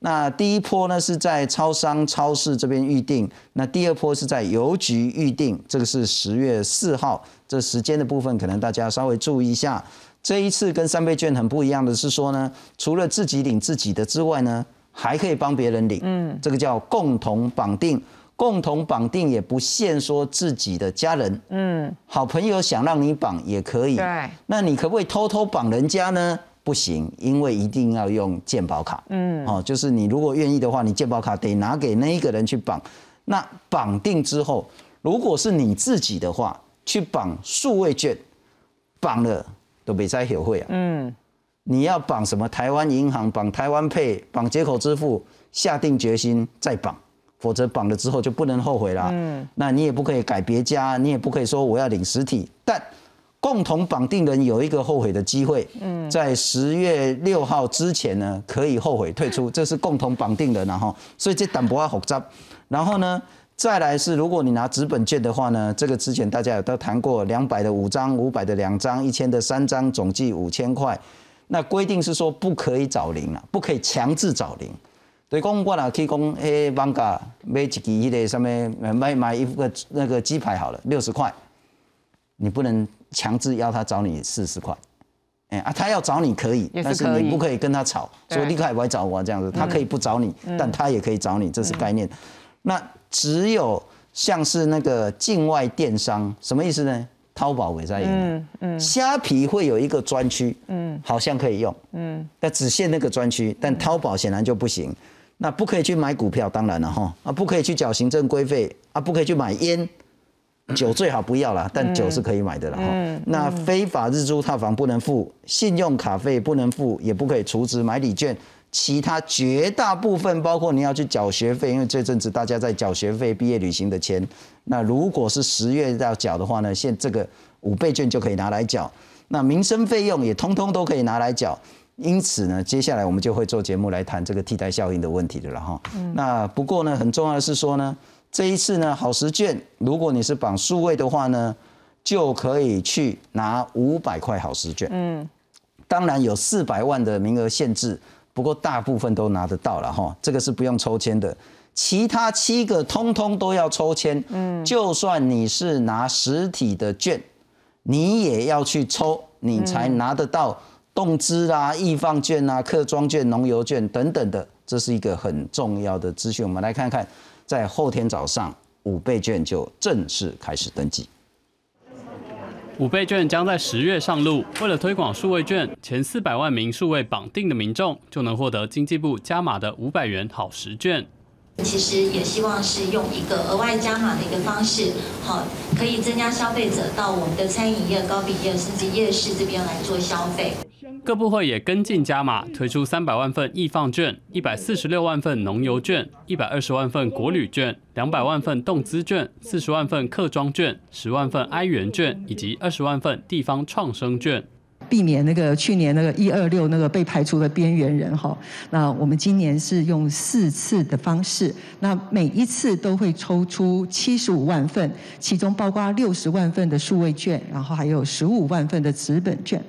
那第一波呢是在超商、超市这边预定，那第二波是在邮局预定，这个是十月四号，这时间的部分可能大家稍微注意一下。这一次跟三倍券很不一样的是说呢，除了自己领自己的之外呢，还可以帮别人领，嗯，这个叫共同绑定，共同绑定也不限说自己的家人，嗯，好朋友想让你绑也可以，对，那你可不可以偷偷绑人家呢？不行，因为一定要用健保卡。嗯，哦，就是你如果愿意的话，你健保卡得拿给那一个人去绑。那绑定之后，如果是你自己的话，去绑数位券，绑了都没再有会啊。嗯，你要绑什么？台湾银行绑台湾配，绑接口支付，下定决心再绑，否则绑了之后就不能后悔了。嗯，那你也不可以改别家，你也不可以说我要领实体，但。共同绑定人有一个后悔的机会，嗯在十月六号之前呢，可以后悔退出，这是共同绑定人，然后，所以这单不要复杂。然后呢，再来是如果你拿纸本券的话呢，这个之前大家有都谈过，两百的五张，五百的两张，一千的三张，总计五千块。那规定是说不可以找零了，不可以强制找零。对，公我啦可以讲，诶，网价买一支迄个什么，买买一个那个鸡排好了，六十块，你不能。强制要他找你四十块，哎啊，他要找你可以，但是你不可以跟他吵，说立刻来找我这样子，他可以不找你，但他也可以找你，这是概念。那只有像是那个境外电商，什么意思呢？淘宝也在用，嗯嗯，虾皮会有一个专区，嗯，好像可以用，嗯，但只限那个专区，但淘宝显然就不行。那不可以去买股票，当然了哈，啊，不可以去缴行政规费，啊，不可以去买烟。酒最好不要了，但酒是可以买的了哈。那非法日租套房不能付，信用卡费不能付，也不可以储值买礼券。其他绝大部分，包括你要去缴学费，因为这阵子大家在缴学费、毕业旅行的钱。那如果是十月要缴的话呢，现这个五倍券就可以拿来缴。那民生费用也通通都可以拿来缴。因此呢，接下来我们就会做节目来谈这个替代效应的问题的了哈。那不过呢，很重要的是说呢。这一次呢，好时券，如果你是绑数位的话呢，就可以去拿五百块好时券。嗯，当然有四百万的名额限制，不过大部分都拿得到了哈。这个是不用抽签的，其他七个通通都要抽签。嗯，就算你是拿实体的券，你也要去抽，你才拿得到动资啦、易放券啊、客庄券、农油券等等的。这是一个很重要的资讯，我们来看看。在后天早上，五倍券就正式开始登记。五倍券将在十月上路。为了推广数位券，前四百万名数位绑定的民众就能获得经济部加码的五百元好时券。其实也希望是用一个额外加码的一个方式，好，可以增加消费者到我们的餐饮业、糕饼业甚至夜市这边来做消费。各部会也跟进加码，推出三百万份易放券、一百四十六万份农油券、一百二十万份国旅券、两百万份动资券、四十万份客庄券、十万份哀元券以及二十万份地方创生券。避免那个去年那个一二六那个被排除的边缘人哈，那我们今年是用四次的方式，那每一次都会抽出七十五万份，其中包括六十万份的数位券，然后还有十五万份的纸本券。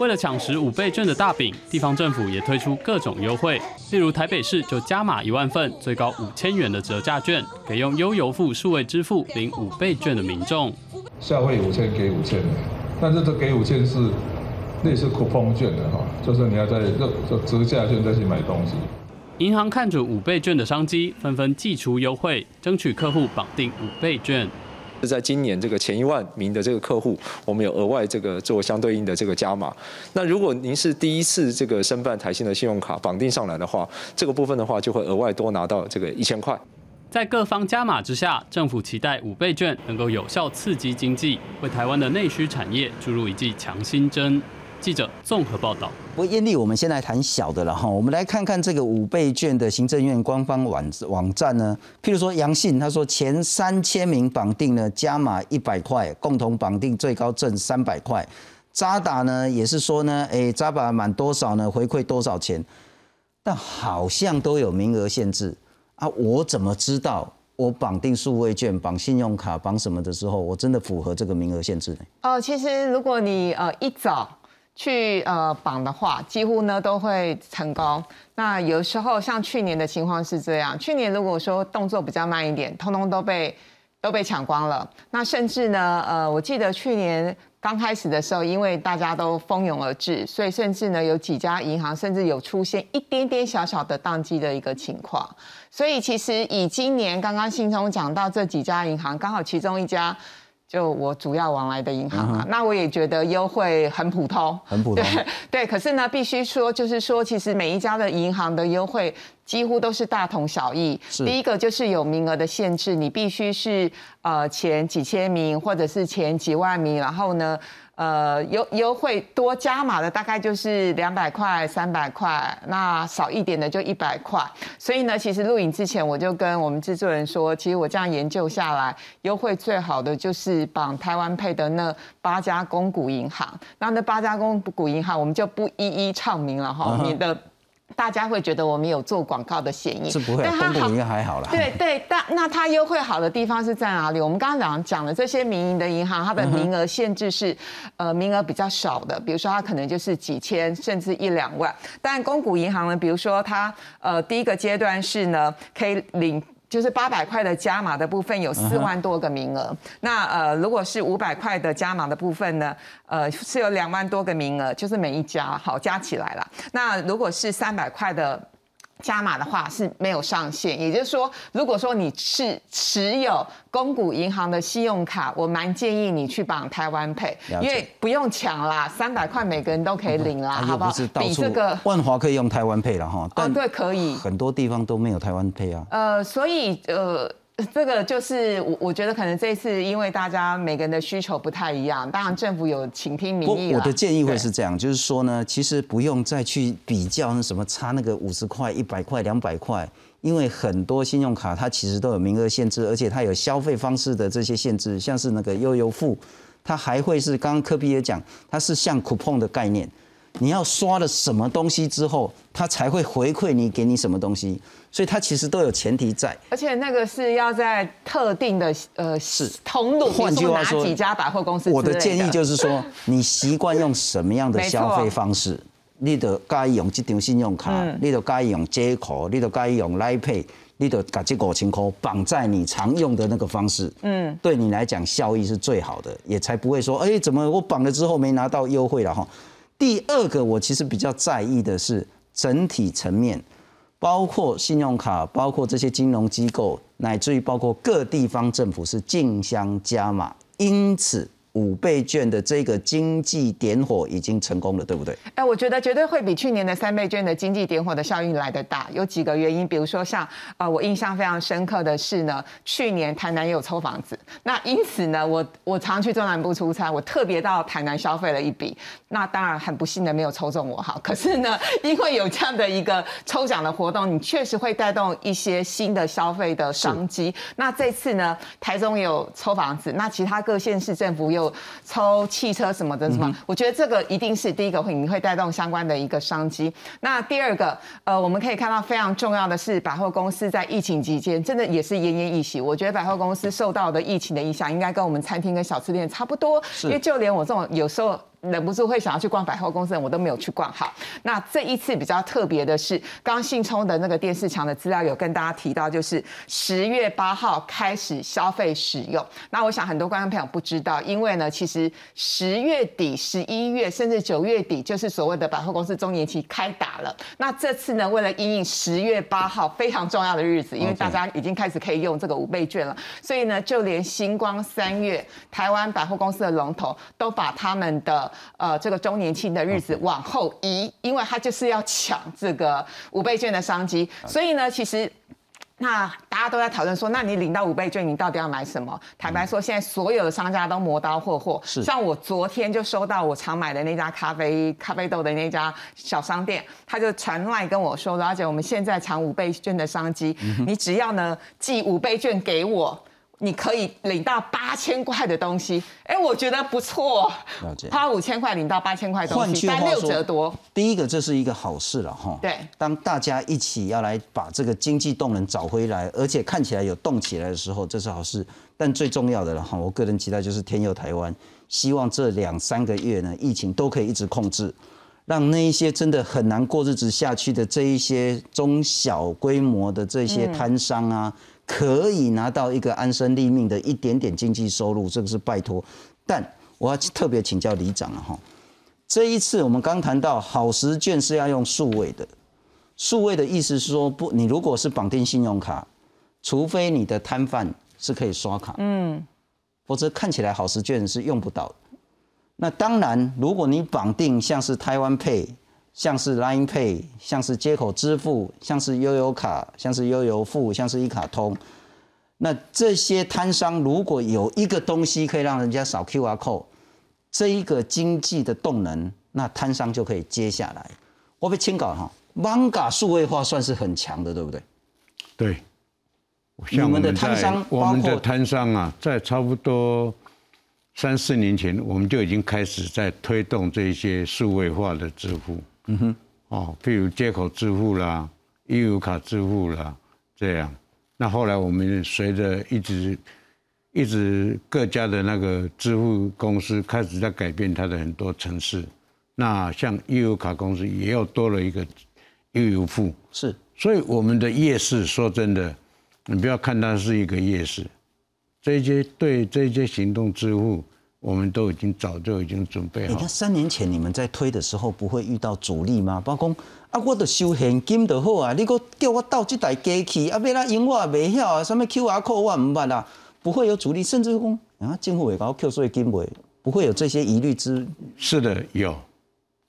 为了抢食五倍券的大饼，地方政府也推出各种优惠，例如台北市就加码一万份，最高五千元的折价券，给用悠游付数位支付领五倍券的民众。消费五千给五千，但是这给五千是。类似 coupon 券的哈，就是你要在这折价券再去买东西。银行看准五倍券的商机，纷纷寄出优惠，争取客户绑定五倍券。是在今年这个前一万名的这个客户，我们有额外这个做相对应的这个加码。那如果您是第一次这个申办台新的信用卡绑定上来的话，这个部分的话就会额外多拿到这个一千块。在各方加码之下，政府期待五倍券能够有效刺激经济，为台湾的内需产业注入一剂强心针。记者综合报道。不过艳丽，我们先来谈小的了哈。我们来看看这个五倍券的行政院官方网网站呢。譬如说杨信，他说前三千名绑定呢加码一百块，共同绑定最高挣三百块。渣打呢也是说呢，哎，渣打满多少呢回馈多少钱，但好像都有名额限制啊。我怎么知道我绑定数位券、绑信用卡、绑什么的时候，我真的符合这个名额限制呢？哦，其实如果你呃一早。去呃绑的话，几乎呢都会成功。那有时候像去年的情况是这样，去年如果说动作比较慢一点，通通都被都被抢光了。那甚至呢，呃，我记得去年刚开始的时候，因为大家都蜂拥而至，所以甚至呢有几家银行甚至有出现一点点小小的宕机的一个情况。所以其实以今年刚刚信中讲到这几家银行，刚好其中一家。就我主要往来的银行啊，那我也觉得优惠很普通，很普通。对对，可是呢，必须说，就是说，其实每一家的银行的优惠几乎都是大同小异。第一个就是有名额的限制，你必须是呃前几千名或者是前几万名，然后呢。呃，优优惠多加码的大概就是两百块、三百块，那少一点的就一百块。所以呢，其实录影之前我就跟我们制作人说，其实我这样研究下来，优惠最好的就是绑台湾配的那八家公股银行。那那八家公股银行，我们就不一一唱名了哈，你的。大家会觉得我们有做广告的嫌疑，是不会，公股应该还好啦。对对，但那它优惠好的地方是在哪里？我们刚刚讲讲的这些民营的银行，它的名额限制是，呃，名额比较少的，比如说它可能就是几千甚至一两万。但公股银行呢，比如说它，呃，第一个阶段是呢，可以领。就是八百块的加码的部分有四万多个名额，那呃如果是五百块的加码的部分呢，呃是有两万多个名额，就是每一家好加起来了。那如果是三百块的。加码的话是没有上限，也就是说，如果说你是持有公股银行的信用卡，我蛮建议你去绑台湾配，因为不用抢啦，三百块每个人都可以领啦，好不好？比这个万华可以用台湾配了哈，哦对，可以，很多地方都没有台湾配啊。呃，所以呃。这个就是我，我觉得可能这次因为大家每个人的需求不太一样，当然政府有倾听民意我的建议会是这样，就是说呢，其实不用再去比较那什么差那个五十块、一百块、两百块，因为很多信用卡它其实都有名额限制，而且它有消费方式的这些限制，像是那个悠游付，它还会是刚刚科比也讲，它是像 coupon 的概念。你要刷了什么东西之后，它才会回馈你，给你什么东西，所以它其实都有前提在。而且那个是要在特定的呃是通路，换句话说，哪几家百货公司？我的建议就是说，你习惯用什么样的消费方式，你都该用这张信用卡，你都该用接口，你都该用 Line Pay，你都把这五千块绑在你常用的那个方式，嗯，对你来讲效益是最好的，也才不会说，哎，怎么我绑了之后没拿到优惠了哈。第二个，我其实比较在意的是整体层面，包括信用卡，包括这些金融机构，乃至于包括各地方政府是竞相加码，因此五倍券的这个经济点火已经成功了，对不对？哎，我觉得绝对会比去年的三倍券的经济点火的效应来得大。有几个原因，比如说像呃，我印象非常深刻的是呢，去年台南也有抽房子，那因此呢，我我常去中南部出差，我特别到台南消费了一笔。那当然很不幸的没有抽中我哈，可是呢，因为有这样的一个抽奖的活动，你确实会带动一些新的消费的商机。那这次呢，台中有抽房子，那其他各县市政府又抽汽车什么的什么，我觉得这个一定是第一个会你会带动相关的一个商机。那第二个，呃，我们可以看到非常重要的是，百货公司在疫情期间真的也是奄奄一息。我觉得百货公司受到的疫情的影响，应该跟我们餐厅跟小吃店差不多，因为就连我这种有时候。忍不住会想要去逛百货公司，我都没有去逛。好，那这一次比较特别的是，刚刚信聪的那个电视墙的资料有跟大家提到，就是十月八号开始消费使用。那我想很多观众朋友不知道，因为呢，其实十月底、十一月甚至九月底，就是所谓的百货公司周年期开打了。那这次呢，为了应应十月八号非常重要的日子，因为大家已经开始可以用这个五倍券了，所以呢，就连星光三月台湾百货公司的龙头都把他们的呃，这个周年庆的日子往后移，因为他就是要抢这个五倍券的商机。所以呢，其实那大家都在讨论说，那你领到五倍券，你到底要买什么？坦白说，现在所有的商家都磨刀霍霍。是，像我昨天就收到我常买的那家咖啡咖啡豆的那家小商店，他就传外跟我说，而且我们现在抢五倍券的商机，你只要呢寄五倍券给我。你可以领到八千块的东西，哎，我觉得不错。了解，花五千块领到八千块东西，但六折多。第一个，这是一个好事了哈。对，当大家一起要来把这个经济动能找回来，而且看起来有动起来的时候，这是好事。但最重要的了哈，我个人期待就是天佑台湾，希望这两三个月呢，疫情都可以一直控制，让那一些真的很难过日子下去的这一些中小规模的这些摊商啊。可以拿到一个安身立命的一点点经济收入，这个是拜托。但我要特别请教李长了哈，这一次我们刚谈到好时券是要用数位的，数位的意思是说不，你如果是绑定信用卡，除非你的摊贩是可以刷卡，嗯，否则看起来好时券是用不到。那当然，如果你绑定像是台湾 Pay。像是 Line Pay，像是接口支付，像是悠游卡，像是悠游付，像是一卡通，那这些摊商如果有一个东西可以让人家扫 QR code，这一个经济的动能，那摊商就可以接下来。我被清稿哈，Manga 数位化算是很强的，对不对？对。我们的摊商，我们的摊商啊，在差不多三四年前，我们就已经开始在推动这些数位化的支付。嗯哼，哦，譬如接口支付啦、悠游卡支付啦，这样。那后来我们随着一直一直各家的那个支付公司开始在改变它的很多城市。那像悠游卡公司也又多了一个悠游付，是。所以我们的夜市，说真的，你不要看它是一个夜市，这些对这些行动支付。我们都已经早就已经准备好。你看三年前你们在推的时候，不会遇到阻力吗？包括啊，我的收现金就好啊，你个叫我到这台机器，啊，要来用我也未晓啊，什么 QR code 我唔捌啊，不会有阻力，甚至讲啊，政府会搞扣税金未，不会有这些疑虑之。是的，有。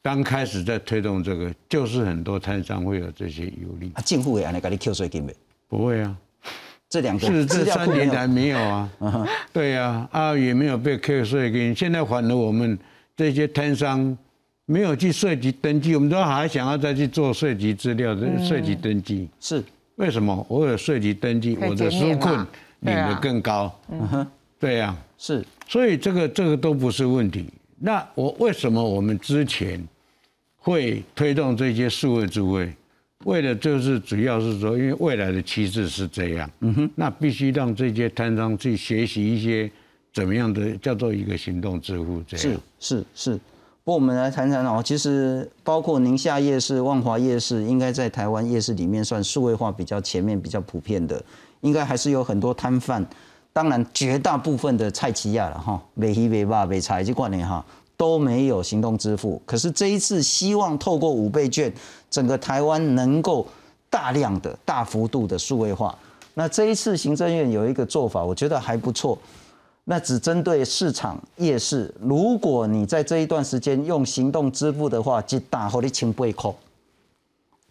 刚开始在推动这个，就是很多摊商会有这些忧虑。啊，政府会安尼搞你扣税金未？不会啊。这两个是这三年来没有啊，对呀，啊也没有被扣税金，现在反而我们这些摊商没有去税局登记，我们都还想要再去做税局资料的税局登记，是。为什么？我有税局登记，我的纾困领的更高，嗯哼，对呀，是，所以这个这个都不是问题。那我为什么我们之前会推动这些数位诸位？为了就是主要是说，因为未来的趋势是这样，嗯哼，那必须让这些摊商去学习一些怎么样的叫做一个行动支付这样。是是是，不过我们来谈谈哦，其实包括宁夏夜市、万华夜市，应该在台湾夜市里面算数位化比较前面、比较普遍的，应该还是有很多摊贩。当然，绝大部分的菜奇亚了哈，美鱼、美霸、美菜这块呢哈。都没有行动支付，可是这一次希望透过五倍券，整个台湾能够大量的、大幅度的数位化。那这一次行政院有一个做法，我觉得还不错。那只针对市场夜市。如果你在这一段时间用行动支付的话，就打好你清八扣。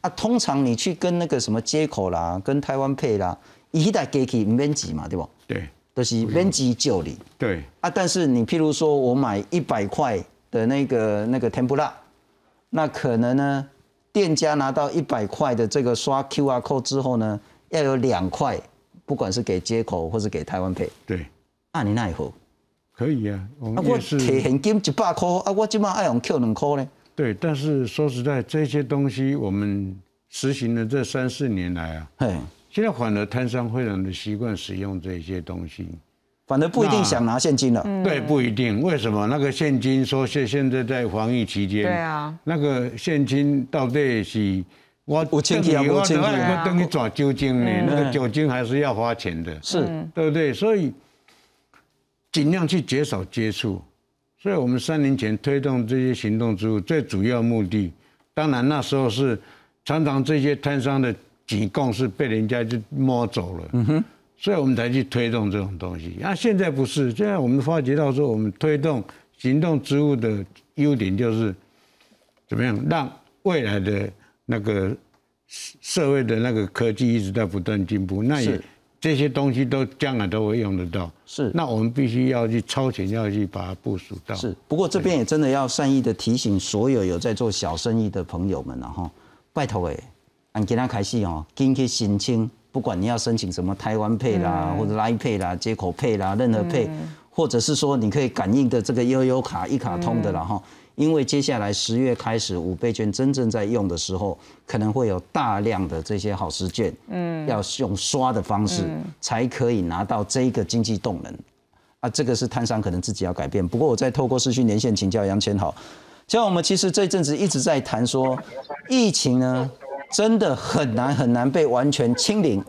啊，通常你去跟那个什么接口啦，跟台湾配啦，一代给起免几嘛，对不？对，都是免几就你。对。啊，但是你譬如说我买一百块的那个那个甜不辣，那可能呢，店家拿到一百块的这个刷 QR code 之后呢，要有两块，不管是给接口或是给台湾配。对。那你那以后可以啊，我我提现金一百块，啊，我今晚爱用 Q 两块呢。对，但是说实在，这些东西我们实行了这三四年来啊，现在反而摊商非常的习惯使用这些东西，反而不一定想拿现金了。对，不一定。为什么？那个现金说现现在在防疫期间，对啊，那个现金到底是我我等于我等于等于抓酒精呢？那个酒精还是要花钱的，是对不对？所以。尽量去减少接触，所以我们三年前推动这些行动支付，最主要目的，当然那时候是常常这些摊商的几供是被人家就摸走了，嗯哼，所以我们才去推动这种东西。那现在不是，现在我们发觉到说，我们推动行动植物的优点就是怎么样，让未来的那个社会的那个科技一直在不断进步，那也。这些东西都将来都会用得到，是。那我们必须要去超前，要去把它部署到。是。不过这边也真的要善意的提醒所有有在做小生意的朋友们了哈，拜托哎，按今天开始哦，紧去申请，不管你要申请什么台湾配啦，或者拉配啦、接口配啦，任何配，或者是说你可以感应的这个悠悠卡一卡通的啦哈。因为接下来十月开始五倍券真正在用的时候，可能会有大量的这些好时券，嗯，要用刷的方式才可以拿到这个经济动能，啊，这个是摊商可能自己要改变。不过我再透过视讯连线请教杨千好，像我们其实这阵子一直在谈说，疫情呢真的很难很难被完全清零，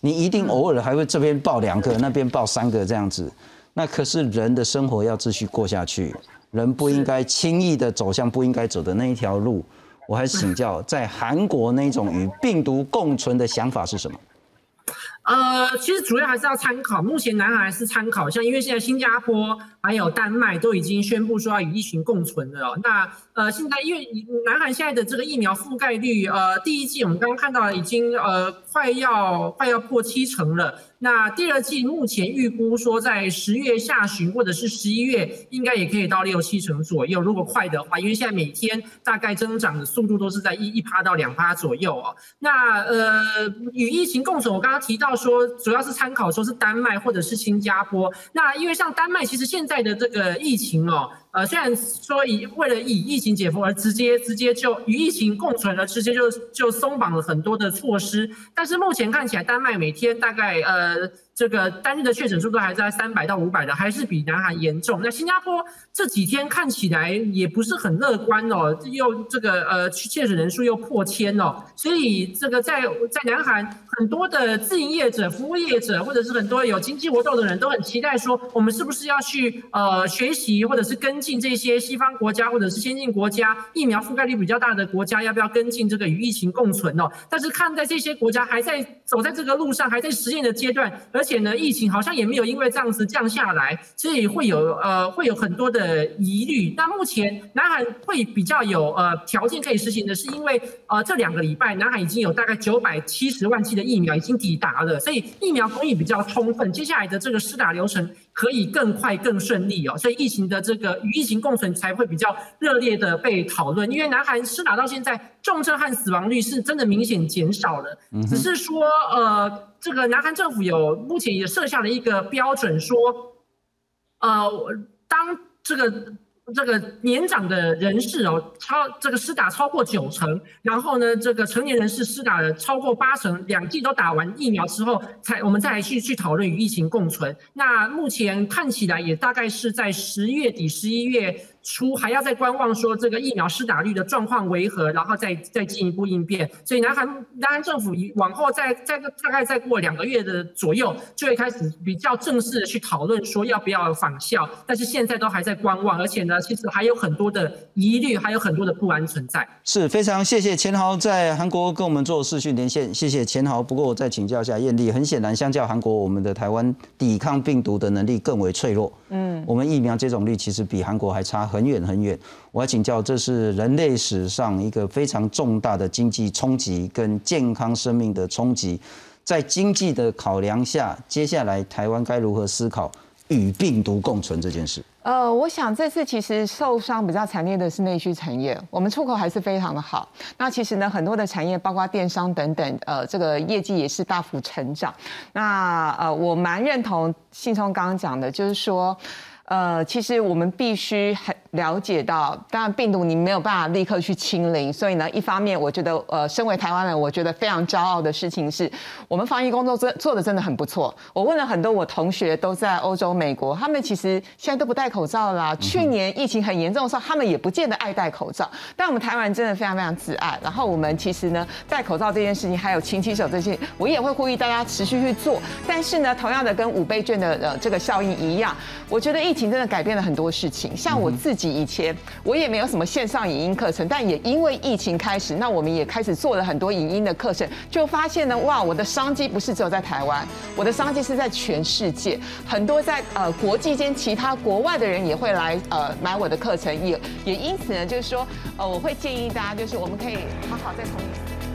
你一定偶尔还会这边爆两个，那边爆三个这样子，那可是人的生活要继续过下去。人不应该轻易的走向不应该走的那一条路。我还请教，在韩国那种与病毒共存的想法是什么？呃，其实主要还是要参考，目前南海是参考，像因为现在新加坡还有丹麦都已经宣布说要与疫情共存了。那呃，现在因为南韩现在的这个疫苗覆盖率，呃，第一季我们刚刚看到已经呃快要快要破七成了。那第二季目前预估说，在十月下旬或者是十一月，应该也可以到六七成左右。如果快的话，因为现在每天大概增长的速度都是在一一趴到两趴左右哦。那呃，与疫情共存，我刚刚提到说，主要是参考说是丹麦或者是新加坡。那因为像丹麦，其实现在的这个疫情哦。呃，虽然说以为了以疫情解封而直接直接就与疫情共存而直接就就松绑了很多的措施，但是目前看起来，丹麦每天大概呃。uh, 这个单日的确诊数都还在三百到五百的，还是比南韩严重。那新加坡这几天看起来也不是很乐观哦，又这个呃确诊人数又破千哦，所以这个在在南韩很多的自营业者、服务业者，或者是很多有经济活动的人都很期待说，我们是不是要去呃学习或者是跟进这些西方国家或者是先进国家疫苗覆盖率比较大的国家，要不要跟进这个与疫情共存哦？但是看在这些国家还在走在这个路上，还在实验的阶段，而且呢，疫情好像也没有因为这样子降下来，所以会有呃会有很多的疑虑。那目前南海会比较有呃条件可以实行的，是因为呃这两个礼拜南海已经有大概九百七十万剂的疫苗已经抵达了，所以疫苗供应比较充分。接下来的这个施打流程可以更快更顺利哦，所以疫情的这个与疫情共存才会比较热烈的被讨论。因为南韩施打到现在重症和死亡率是真的明显减少了，只是说呃。这个南韩政府有目前也设下了一个标准，说，呃，当这个这个年长的人士哦，超这个施打超过九成，然后呢，这个成年人士施打了超过八成，两剂都打完疫苗之后，才我们再来去去讨论与疫情共存。那目前看起来也大概是在十月底、十一月。出还要再观望，说这个疫苗施打率的状况为何，然后再再进一步应变。所以南韩南韩政府以往后再再大概再过两个月的左右，就会开始比较正式的去讨论说要不要返校。但是现在都还在观望，而且呢，其实还有很多的疑虑，还有很多的不安存在。是非常谢谢钱豪在韩国跟我们做视讯连线，谢谢钱豪。不过我再请教一下艳丽，很显然相较韩国，我们的台湾抵抗病毒的能力更为脆弱。嗯，我们疫苗接种率其实比韩国还差很远很远。我要请教，这是人类史上一个非常重大的经济冲击跟健康生命的冲击，在经济的考量下，接下来台湾该如何思考与病毒共存这件事？呃，我想这次其实受伤比较惨烈的是内需产业，我们出口还是非常的好。那其实呢，很多的产业，包括电商等等，呃，这个业绩也是大幅成长。那呃，我蛮认同信聪刚刚讲的，就是说，呃，其实我们必须很。了解到，当然病毒你没有办法立刻去清零，所以呢，一方面我觉得，呃，身为台湾人，我觉得非常骄傲的事情是，我们防疫工作真做的真的很不错。我问了很多我同学都在欧洲、美国，他们其实现在都不戴口罩啦。去年疫情很严重的时候，他们也不见得爱戴口罩。但我们台湾人真的非常非常自爱。然后我们其实呢，戴口罩这件事情，还有勤洗手这些，我也会呼吁大家持续去做。但是呢，同样的跟五倍券的呃这个效应一样，我觉得疫情真的改变了很多事情。像我自己。以前我也没有什么线上影音课程，但也因为疫情开始，那我们也开始做了很多影音的课程，就发现呢，哇，我的商机不是只有在台湾，我的商机是在全世界，很多在呃国际间其他国外的人也会来呃买我的课程，也也因此呢，就是说呃我会建议大家，就是我们可以好好再从。